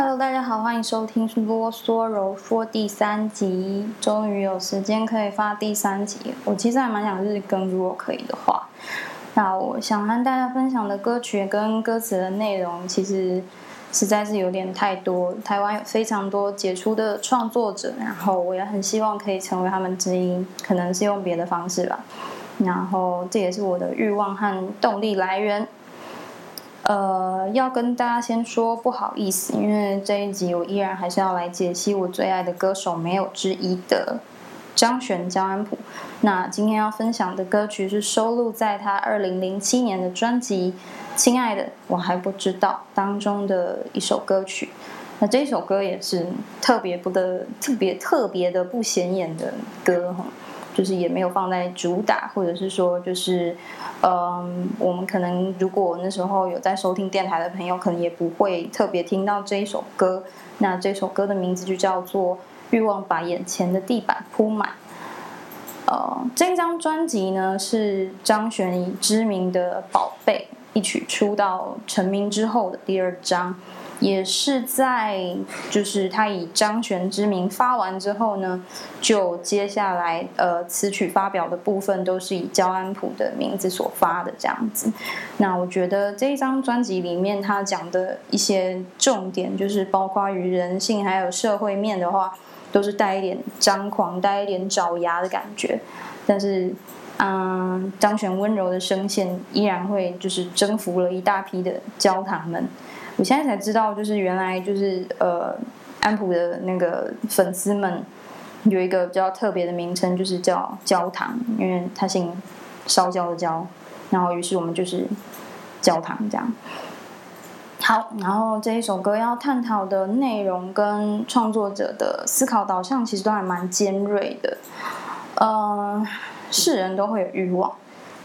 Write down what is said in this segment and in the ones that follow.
Hello，大家好，欢迎收听啰嗦柔说第三集。终于有时间可以发第三集，我其实还蛮想日更，如果可以的话。那我想和大家分享的歌曲跟歌词的内容，其实实在是有点太多。台湾有非常多杰出的创作者，然后我也很希望可以成为他们之一，可能是用别的方式吧。然后这也是我的欲望和动力来源。呃，要跟大家先说不好意思，因为这一集我依然还是要来解析我最爱的歌手没有之一的张悬江安普。那今天要分享的歌曲是收录在他二零零七年的专辑《亲爱的我还不知道》当中的一首歌曲。那这首歌也是特别不的、特别特别的不显眼的歌哈。就是也没有放在主打，或者是说，就是，嗯，我们可能如果那时候有在收听电台的朋友，可能也不会特别听到这一首歌。那这首歌的名字就叫做《欲望把眼前的地板铺满》。呃，这张专辑呢是张悬以知名的宝贝一曲出道成名之后的第二张。也是在，就是他以张悬之名发完之后呢，就接下来呃词曲发表的部分都是以焦安普的名字所发的这样子。那我觉得这一张专辑里面他讲的一些重点，就是包括于人性还有社会面的话，都是带一点张狂、带一点爪牙的感觉。但是，嗯，张悬温柔的声线依然会就是征服了一大批的焦糖们。我现在才知道，就是原来就是呃，安普的那个粉丝们有一个比较特别的名称，就是叫焦糖，因为他姓烧焦的焦，然后于是我们就是焦糖这样。好，然后这一首歌要探讨的内容跟创作者的思考导向，其实都还蛮尖锐的。呃，世人都会有欲望，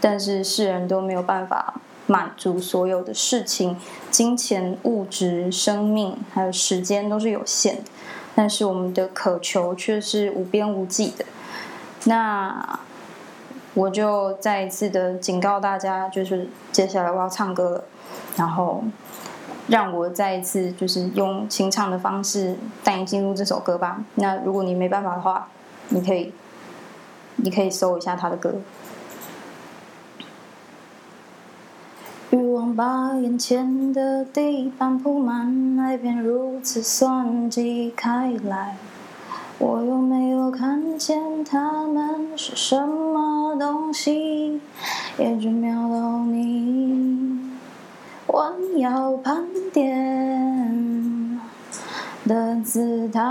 但是世人都没有办法。满足所有的事情，金钱、物质、生命还有时间都是有限的，但是我们的渴求却是无边无际的。那我就再一次的警告大家，就是接下来我要唱歌了，然后让我再一次就是用清唱的方式带你进入这首歌吧。那如果你没办法的话，你可以，你可以搜一下他的歌。欲望把眼前的地板铺满，爱便如此算计开来。我又没有看见他们是什么东西？也只瞄到你弯腰盘点的姿态。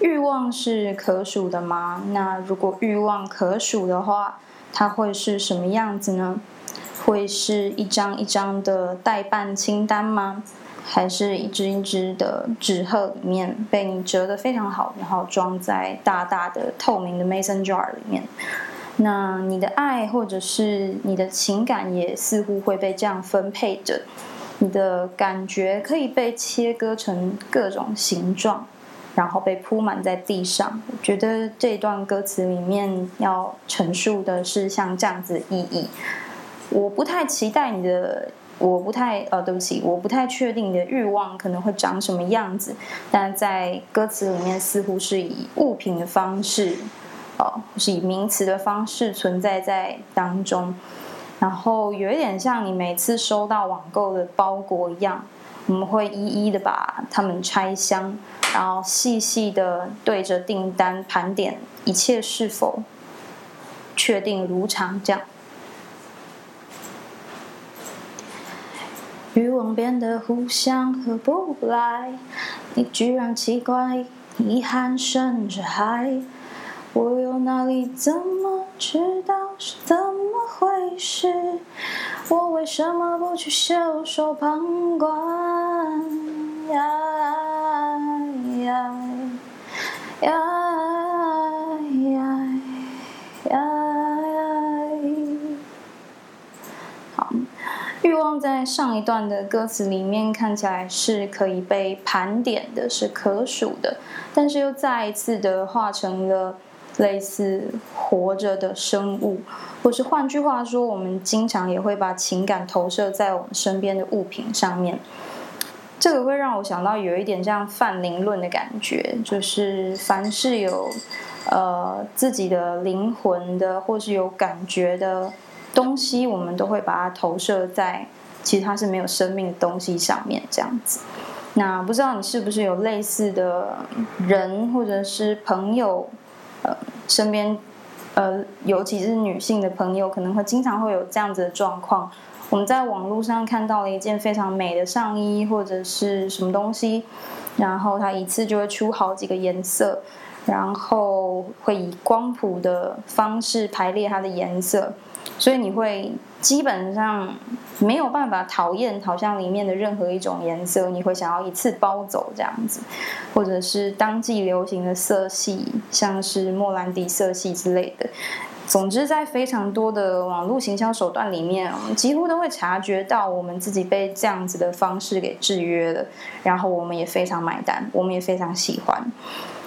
欲望是可数的吗？那如果欲望可数的话？它会是什么样子呢？会是一张一张的代办清单吗？还是一只一只的纸鹤里面被你折得非常好，然后装在大大的透明的 mason jar 里面？那你的爱或者是你的情感也似乎会被这样分配着，你的感觉可以被切割成各种形状。然后被铺满在地上。我觉得这段歌词里面要陈述的是像这样子的意义。我不太期待你的，我不太呃，对不起，我不太确定你的欲望可能会长什么样子。但在歌词里面似乎是以物品的方式，哦，是以名词的方式存在在当中。然后有一点像你每次收到网购的包裹一样，我们会一一的把它们拆箱。然后细细的对着订单盘点一切是否确定如常，这样。欲望变得互相合不来，你居然奇怪，遗憾甚至还，我又哪里怎么知道是怎么回事？为什么不去袖手旁观？呀？呀呀呀呀！好，欲望在上一段的歌词里面看起来是可以被盘点的，是可数的，但是又再一次的化成了类似活着的生物，或是换句话说，我们经常也会把情感投射在我们身边的物品上面。这个会让我想到有一点像泛灵论的感觉，就是凡是有呃自己的灵魂的，或是有感觉的东西，我们都会把它投射在其实它是没有生命的东西上面，这样子。那不知道你是不是有类似的人，或者是朋友，呃，身边，呃，尤其是女性的朋友，可能会经常会有这样子的状况。我们在网络上看到了一件非常美的上衣，或者是什么东西，然后它一次就会出好几个颜色，然后会以光谱的方式排列它的颜色。所以你会基本上没有办法讨厌好像里面的任何一种颜色，你会想要一次包走这样子，或者是当季流行的色系，像是莫兰迪色系之类的。总之，在非常多的网络行销手段里面，我们几乎都会察觉到我们自己被这样子的方式给制约了，然后我们也非常买单，我们也非常喜欢，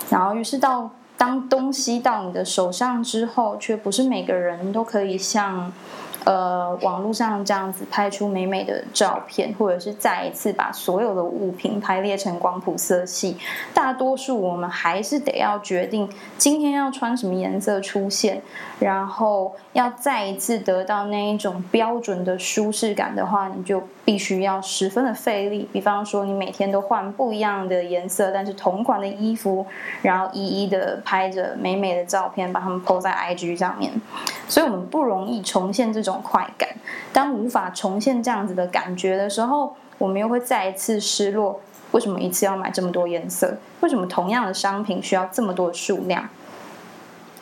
然后于是到。当东西到你的手上之后，却不是每个人都可以像。呃，网络上这样子拍出美美的照片，或者是再一次把所有的物品排列成光谱色系，大多数我们还是得要决定今天要穿什么颜色出现，然后要再一次得到那一种标准的舒适感的话，你就必须要十分的费力。比方说，你每天都换不一样的颜色，但是同款的衣服，然后一一的拍着美美的照片，把它们 po 在 IG 上面，所以我们不容易重现这种。快感，当无法重现这样子的感觉的时候，我们又会再一次失落。为什么一次要买这么多颜色？为什么同样的商品需要这么多数量？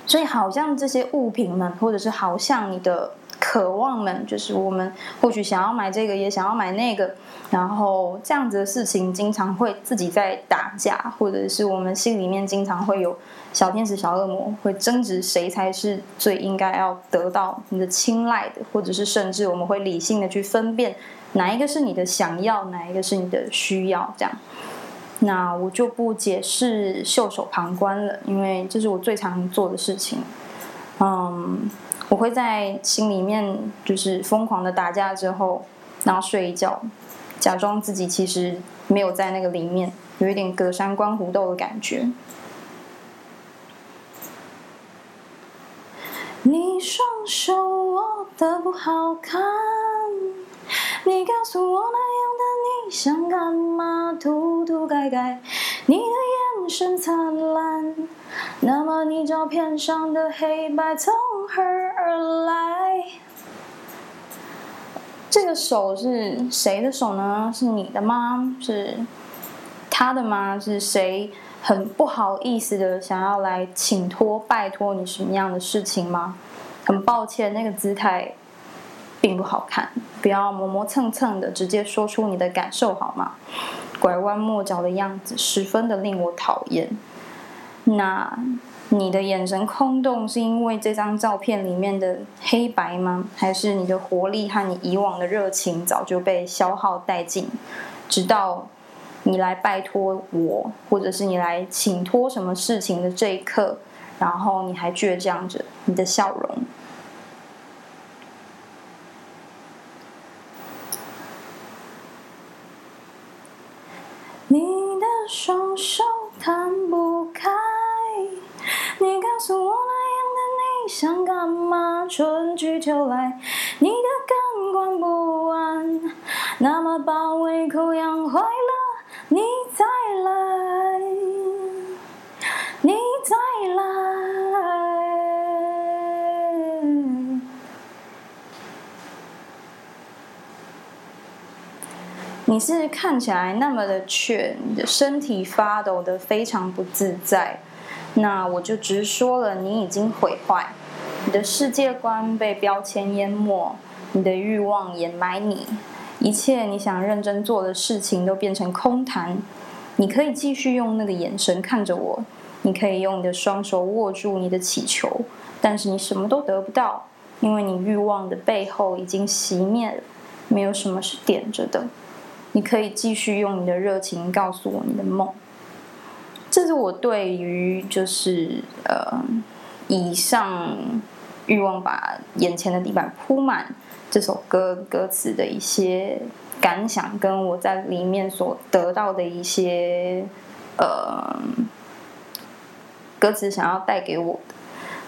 所以，好像这些物品们，或者是好像你的。渴望们，就是我们或许想要买这个，也想要买那个，然后这样子的事情经常会自己在打架，或者是我们心里面经常会有小天使、小恶魔会争执谁才是最应该要得到你的青睐的，或者是甚至我们会理性的去分辨哪一个是你的想要，哪一个是你的需要，这样。那我就不解释袖手旁观了，因为这是我最常做的事情。嗯。我会在心里面就是疯狂的打架之后，然后睡一觉，假装自己其实没有在那个里面，有一点隔山观虎斗的感觉。你双手握的不好看，你告诉我那样的你想干嘛？涂涂改改，你的眼神灿烂，那么你照片上的黑白从何而来？这个手是谁的手呢？是你的吗？是他的吗？是谁很不好意思的想要来请托、拜托你什么样的事情吗？很抱歉，那个姿态并不好看，不要磨磨蹭蹭的，直接说出你的感受好吗？拐弯抹角的样子十分的令我讨厌。那。你的眼神空洞，是因为这张照片里面的黑白吗？还是你的活力和你以往的热情早就被消耗殆尽，直到你来拜托我，或者是你来请托什么事情的这一刻，然后你还倔强着你的笑容？就来，你的感官不安，那么把胃口养坏了，你再来，你再来。你是看起来那么的怯，你的身体发抖的非常不自在。那我就直说了，你已经毁坏，你的世界观被标签淹没，你的欲望掩埋你，一切你想认真做的事情都变成空谈。你可以继续用那个眼神看着我，你可以用你的双手握住你的祈求，但是你什么都得不到，因为你欲望的背后已经熄灭了，没有什么是点着的。你可以继续用你的热情告诉我你的梦。这是我对于就是呃以上欲望把眼前的地板铺满这首歌歌词的一些感想，跟我在里面所得到的一些呃歌词想要带给我的。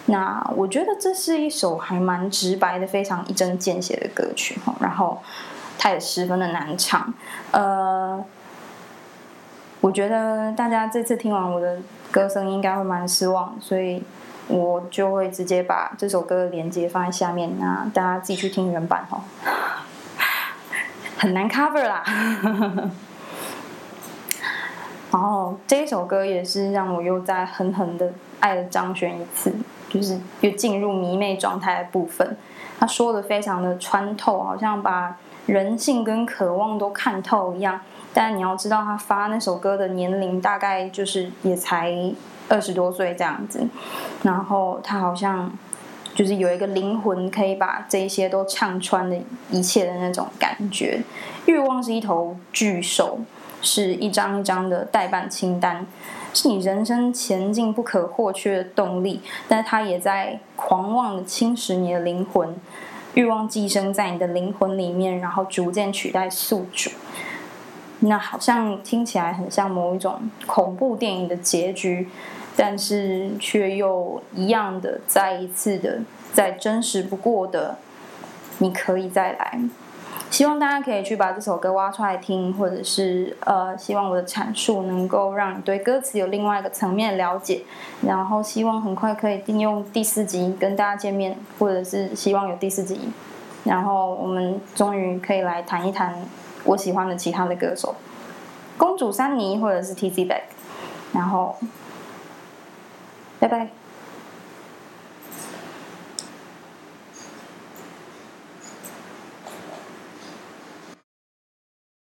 那我觉得这是一首还蛮直白的、非常一针见血的歌曲哈，然后它也十分的难唱。呃，我觉得大家这次听完我的歌声应该会蛮失望，所以我就会直接把这首歌的连接放在下面，那大家自己去听原版哦，很难 cover 啦。然后这一首歌也是让我又在狠狠的爱了张悬一次。就是又进入迷妹状态的部分，他说的非常的穿透，好像把人性跟渴望都看透一样。但你要知道，他发那首歌的年龄大概就是也才二十多岁这样子，然后他好像就是有一个灵魂，可以把这些都唱穿的一切的那种感觉。欲望是一头巨兽，是一张一张的代办清单。是你人生前进不可或缺的动力，但是它也在狂妄的侵蚀你的灵魂，欲望寄生在你的灵魂里面，然后逐渐取代宿主。那好像听起来很像某一种恐怖电影的结局，但是却又一样的再一次的再真实不过的，你可以再来。希望大家可以去把这首歌挖出来听，或者是呃，希望我的阐述能够让你对歌词有另外一个层面了解。然后希望很快可以定用第四集跟大家见面，或者是希望有第四集，然后我们终于可以来谈一谈我喜欢的其他的歌手，公主珊妮或者是 T C Back。然后，拜拜。